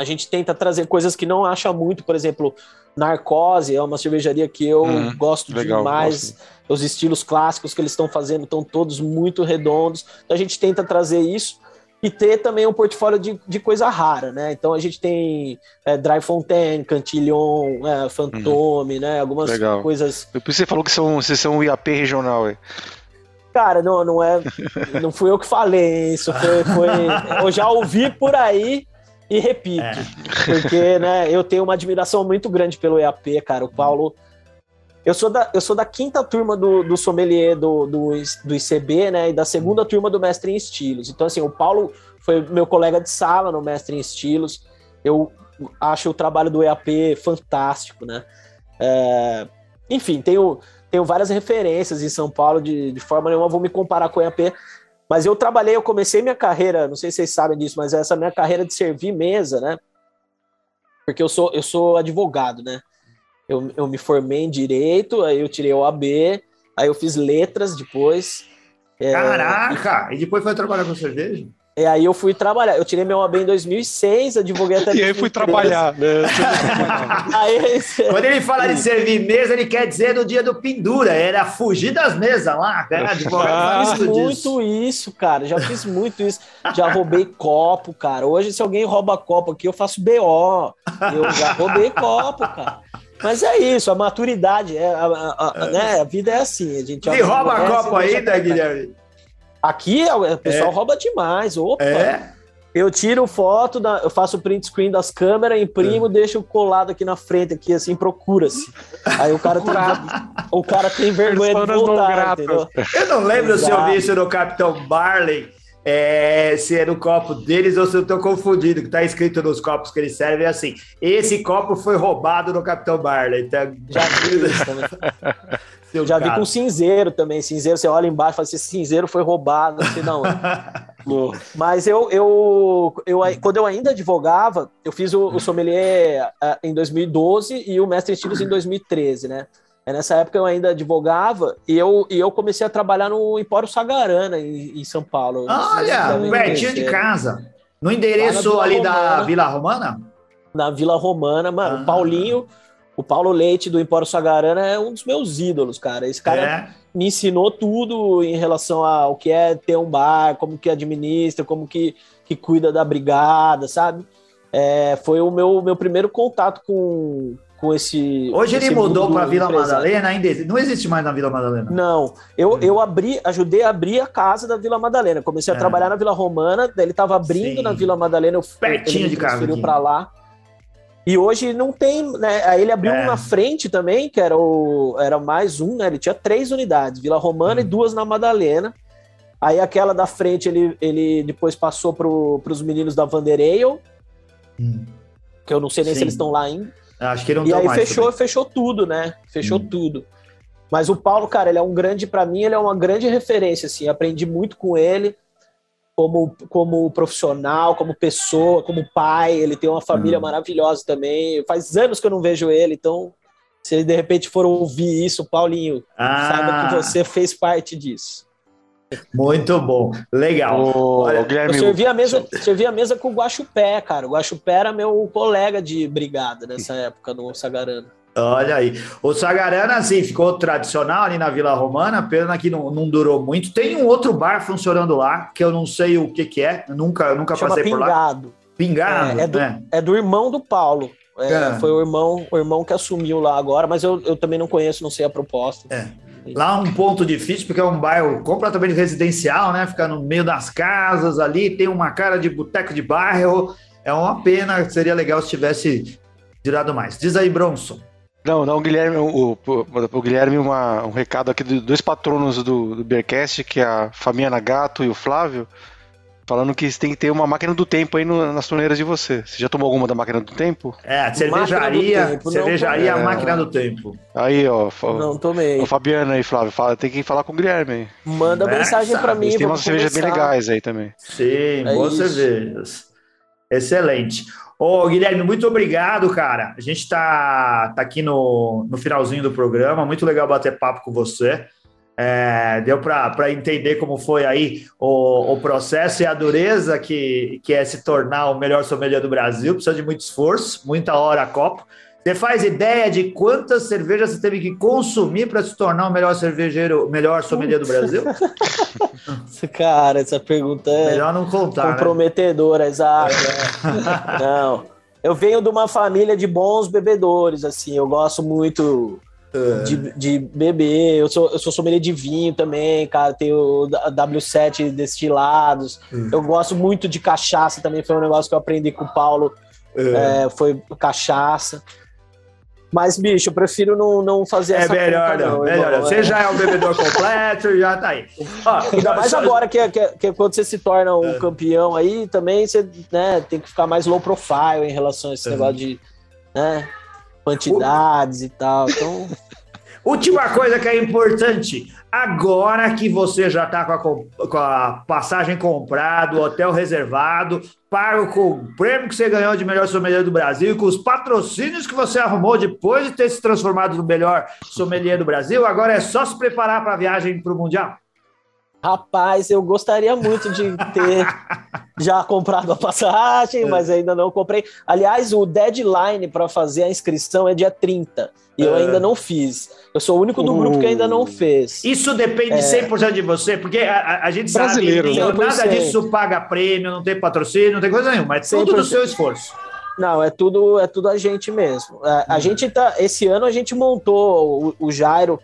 a gente tenta trazer coisas que não acha muito, por exemplo, Narcose é uma cervejaria que eu hum, gosto legal, demais. Gosto. Os estilos clássicos que eles estão fazendo estão todos muito redondos. Então a gente tenta trazer isso e ter também um portfólio de, de coisa rara, né? Então a gente tem é, Dry Fontaine, Cantillon, é, Fantôme, uhum. né? Algumas legal. coisas. Que falou que são, vocês são um IAP regional, é. Cara, não, não é. Não fui eu que falei isso. Foi, foi, eu já ouvi por aí e repito, é. porque né, eu tenho uma admiração muito grande pelo EAP, cara. O Paulo. Eu sou da, eu sou da quinta turma do, do sommelier do, do, do ICB, né? E da segunda turma do Mestre em Estilos. Então, assim, o Paulo foi meu colega de sala no Mestre em Estilos. Eu acho o trabalho do EAP fantástico, né? É, enfim, tenho, tenho várias referências em São Paulo, de, de forma nenhuma vou me comparar com o EAP, mas eu trabalhei, eu comecei minha carreira, não sei se vocês sabem disso, mas essa minha carreira de servir mesa, né? Porque eu sou, eu sou advogado, né? Eu, eu me formei em direito, aí eu tirei o AB, aí eu fiz letras depois. Caraca! É... E depois foi trabalhar com cerveja? E aí eu fui trabalhar. Eu tirei meu AB em 2006, advoguei até E aí fui trabalhar, né? aí, Quando ele fala de servir mesa, ele quer dizer no dia do pendura. Era fugir das mesas lá. Era advogado. Já fiz muito isso, cara. Já fiz muito isso. Já roubei copo, cara. Hoje, se alguém rouba copo aqui, eu faço BO. Eu já roubei copo, cara. Mas é isso, a maturidade, é, a, a, a, né? a vida é assim. A gente e rouba copo ainda, Guilherme? Aqui o pessoal é. rouba demais. Opa! É. Eu tiro foto, da, eu faço print screen das câmeras, imprimo, é. deixo colado aqui na frente, aqui assim, procura-se. Aí o cara tem, o cara tem vergonha de voltar, entendeu? Eu não lembro Exato. se eu vi isso no Capitão Barley, é, se é no copo deles ou se eu estou confundido, que está escrito nos copos que eles servem assim. Esse copo foi roubado no Capitão Barley. Então... Já vi isso também. Seu Já cara. vi com cinzeiro também. Cinzeiro, você olha embaixo e fala assim: cinzeiro foi roubado, assim, não. Mas eu, eu, eu, quando eu ainda advogava, eu fiz o, o sommelier uh, em 2012 e o mestre em estilos em 2013, né? É, nessa época eu ainda advogava e eu, e eu comecei a trabalhar no Empório Sagarana, em, em São Paulo. Olha, pertinho de casa. No endereço ali Romana, da Vila Romana? Na Vila Romana, mano. Ah. Paulinho o Paulo Leite do Empório Sagarana é um dos meus ídolos, cara. Esse cara é. me ensinou tudo em relação ao que é ter um bar, como que administra, como que, que cuida da brigada, sabe? É, foi o meu, meu primeiro contato com, com esse. Hoje esse ele mudou para Vila Madalena, ainda não existe mais na Vila Madalena. Não, eu, eu abri, ajudei a abrir a casa da Vila Madalena. Comecei a é. trabalhar na Vila Romana, ele estava abrindo Sim. na Vila Madalena, eu pertinho de casa. para lá. E hoje não tem, né? Aí ele abriu é. um na frente também, que era, o, era mais um, né? Ele tinha três unidades, Vila Romana hum. e duas na Madalena. Aí aquela da frente ele, ele depois passou para os meninos da Vanderale, hum. que eu não sei nem Sim. se eles estão lá ainda. Acho que não E aí fechou, também. fechou tudo, né? Fechou hum. tudo. Mas o Paulo, cara, ele é um grande, para mim, ele é uma grande referência, assim. Aprendi muito com ele como, como profissional, como pessoa, como pai. Ele tem uma família uhum. maravilhosa também. Faz anos que eu não vejo ele, então se de repente for ouvir isso, Paulinho, ah. saiba que você fez parte disso. Muito bom, legal. Oh, Olha, Guilherme, eu servi a, mesa, servi a mesa com o Guaxupé, cara. O Guaxupé era meu colega de brigada nessa época no Sagarana. Olha aí. O Sagarana, assim, ficou tradicional ali na Vila Romana, pena que não, não durou muito. Tem um outro bar funcionando lá, que eu não sei o que, que é, nunca, nunca passei Pingado. por lá. Pingado, é, é, do, né? é do irmão do Paulo. É, é. Foi o irmão, o irmão que assumiu lá agora, mas eu, eu também não conheço, não sei a proposta. É. Lá um ponto difícil, porque é um bairro completamente residencial, né? Fica no meio das casas ali, tem uma cara de boteco de bairro. É uma pena, seria legal se tivesse tirado mais. Diz aí, Bronson. Não, não, Guilherme, o, o, o Guilherme, uma, um recado aqui dos dois patronos do, do Beercast, que é a Fabiana Gato e o Flávio, falando que tem que ter uma máquina do tempo aí no, nas torneiras de você. Você já tomou alguma da máquina do tempo? É, cervejaria, tempo, cervejaria, a máquina do tempo. Aí, ó. Não tomei. O Fabiana aí, Flávio, fala, tem que falar com o Guilherme aí. Manda é, mensagem para mim. Tem umas cervejas bem legais aí também. Sim, é boas isso. cervejas. Excelente. Ô, Guilherme, muito obrigado, cara. A gente está tá aqui no, no finalzinho do programa. Muito legal bater papo com você. É, deu para entender como foi aí o, o processo e a dureza que, que é se tornar o melhor sommelier do Brasil. Precisa de muito esforço, muita hora a copo. Você faz ideia de quantas cervejas você teve que consumir para se tornar o melhor cervejeiro, o melhor sommelier do Brasil? Cara, essa pergunta é melhor não contar, né? comprometedora, né? exato. É. não, eu venho de uma família de bons bebedores, assim. Eu gosto muito é. de, de beber. Eu sou, eu sou sommelier de vinho também, cara. Tenho W7 destilados. Hum. Eu gosto muito de cachaça também. Foi um negócio que eu aprendi com o Paulo. É. É, foi cachaça. Mas, bicho, eu prefiro não, não fazer é essa melhor, conta, não. Melhor, não. Você é. já é um bebedor completo, já tá aí. Ó, Ainda mais só... agora que, que, que, quando você se torna um é. campeão aí, também você né, tem que ficar mais low profile em relação a esse é. negócio de né, quantidades o... e tal. Então. Última coisa que é importante. Agora que você já está com, com, a passagem comprada, o hotel reservado, pago com o prêmio que você ganhou de melhor sommelier do Brasil, com os patrocínios que você arrumou depois de ter se transformado no melhor sommelier do Brasil, agora é só se preparar para a viagem para o Mundial? Rapaz, eu gostaria muito de ter já comprado a passagem, mas ainda não comprei. Aliás, o deadline para fazer a inscrição é dia 30 e eu é. ainda não fiz. Eu sou o único do grupo que ainda não fez. Isso depende é... 100% de você, porque a, a gente Brasileiro, sabe que né? nada disso paga prêmio, não tem patrocínio, não tem coisa nenhuma, é tudo 100%. do seu esforço. Não, é tudo, é tudo a gente mesmo. A, a hum. gente tá, esse ano a gente montou o, o Jairo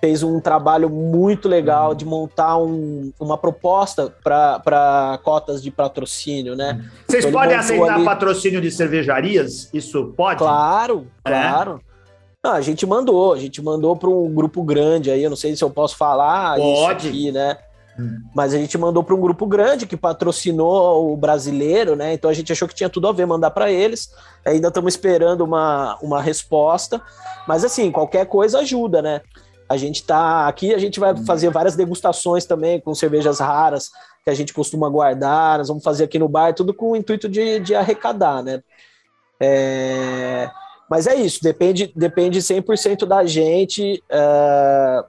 fez um trabalho muito legal de montar um, uma proposta para cotas de patrocínio, né? Vocês então, podem aceitar ali... patrocínio de cervejarias? Isso pode? Claro, é? claro. Não, a gente mandou, a gente mandou para um grupo grande aí, eu não sei se eu posso falar pode. isso aqui, né? Hum. Mas a gente mandou para um grupo grande que patrocinou o brasileiro, né? Então a gente achou que tinha tudo a ver mandar para eles. Ainda estamos esperando uma, uma resposta. Mas assim, qualquer coisa ajuda, né? A gente tá aqui, a gente vai fazer várias degustações também com cervejas raras que a gente costuma guardar. Nós vamos fazer aqui no bar, tudo com o intuito de, de arrecadar, né? É... Mas é isso, depende, depende 100% da gente. Uh,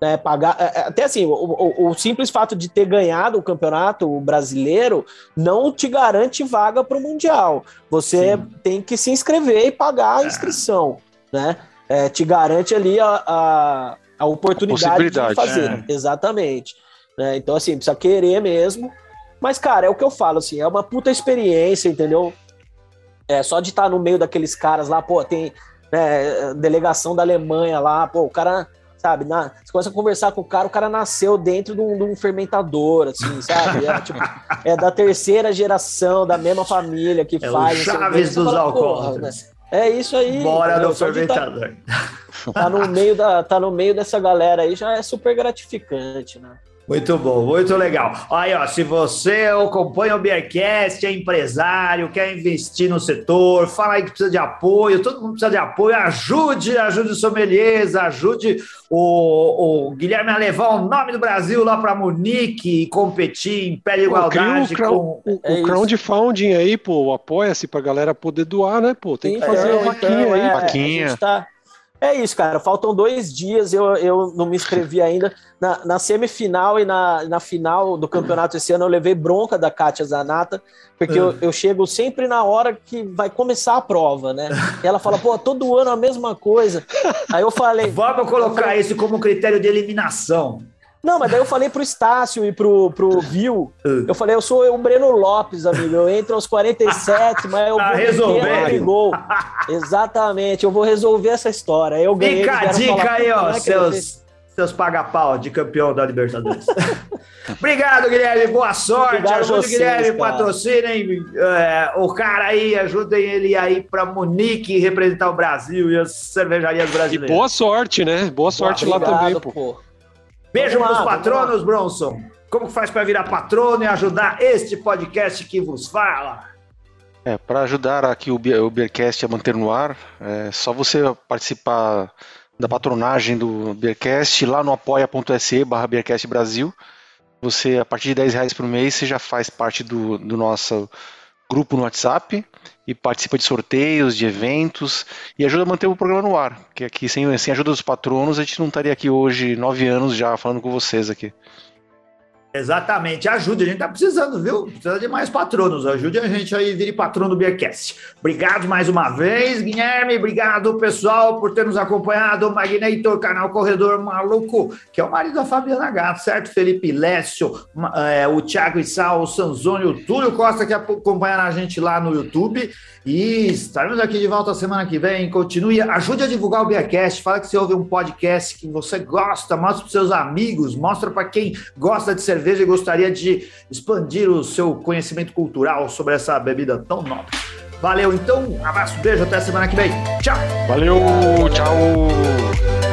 né, pagar. É, é, até assim, o, o, o, simples fato de ter ganhado o campeonato brasileiro não te garante vaga para o Mundial. Você Sim. tem que se inscrever e pagar a inscrição, né? É, te garante ali a, a, a oportunidade de fazer. É. Exatamente. Né? Então, assim, precisa querer mesmo. Mas, cara, é o que eu falo, assim, é uma puta experiência, entendeu? É, só de estar no meio daqueles caras lá, pô, tem né, delegação da Alemanha lá, pô, o cara, sabe, na, você começa a conversar com o cara, o cara nasceu dentro de um, de um fermentador, assim, sabe? É, tipo, é, da terceira geração, da mesma família que é faz. O Chaves dos alcoólatras. Né? É isso aí. Bora no fermentador. Tá, tá, no meio da, tá no meio dessa galera aí, já é super gratificante, né? Muito bom, muito legal. Aí, ó, se você acompanha o Beercast, é empresário, quer investir no setor, fala aí que precisa de apoio, todo mundo precisa de apoio, ajude, ajude o sommeliers, ajude o, o Guilherme a levar o nome do Brasil lá para Munique e competir em pé de igualdade o, com... O, é o crowdfunding aí, pô, apoia-se pra galera poder doar, né, pô, tem Sim, que fazer é, uma vaquinha então, aí. É, vaquinha. Tá... É isso, cara. Faltam dois dias. Eu, eu não me inscrevi ainda. Na, na semifinal e na, na final do campeonato esse ano, eu levei bronca da Kátia Zanata, porque eu, eu chego sempre na hora que vai começar a prova, né? E ela fala, pô, todo ano a mesma coisa. Aí eu falei. Vamos colocar isso como critério de eliminação. Não, mas daí eu falei pro Estácio e pro, pro Viu. Eu falei, eu sou o Breno Lopes, amigo. Eu entro aos 47, mas eu tá vou resolver. gol. Exatamente, eu vou resolver essa história. Eu ganhei. Fica a dica aí, ó, é seus, seus paga-pau de campeão da Libertadores. Obrigado, Guilherme. Boa sorte. Obrigado Ajude o Guilherme, patrocinem é, o cara aí, ajudem ele aí para Munique representar o Brasil e as cervejarias brasileiras. E boa sorte, né? Boa sorte boa, lá também, pô. pô. Beijo para os patronos, Bronson. Como faz para virar patrono e ajudar este podcast que vos fala? É, para ajudar aqui o, o Beercast a manter no ar, é só você participar da patronagem do Beercast lá no apoia.se barra Beercast Brasil. Você, a partir de 10 reais por mês, você já faz parte do, do nosso grupo no WhatsApp e participa de sorteios, de eventos e ajuda a manter o programa no ar. Que aqui, sem, sem a ajuda dos patronos, a gente não estaria aqui hoje, nove anos já, falando com vocês aqui. Exatamente, ajude, a gente tá precisando, viu? Precisa de mais patronos, ajude a gente aí, vire patrono do Beercast. Obrigado mais uma vez, Guilherme, obrigado pessoal por ter nos acompanhado, Magnetor, canal Corredor Maluco, que é o marido da Fabiana Gato, certo? Felipe Lécio, é, o Thiago Issal, o Sanzoni, o Túlio Costa, que acompanharam a gente lá no YouTube, e estaremos aqui de volta semana que vem. Continue, ajude a divulgar o Beercast. Fala que você ouve um podcast que você gosta, mostra para seus amigos, mostra para quem gosta de cerveja e gostaria de expandir o seu conhecimento cultural sobre essa bebida tão nobre. Valeu, então, um abraço, beijo, até semana que vem. Tchau. Valeu, tchau.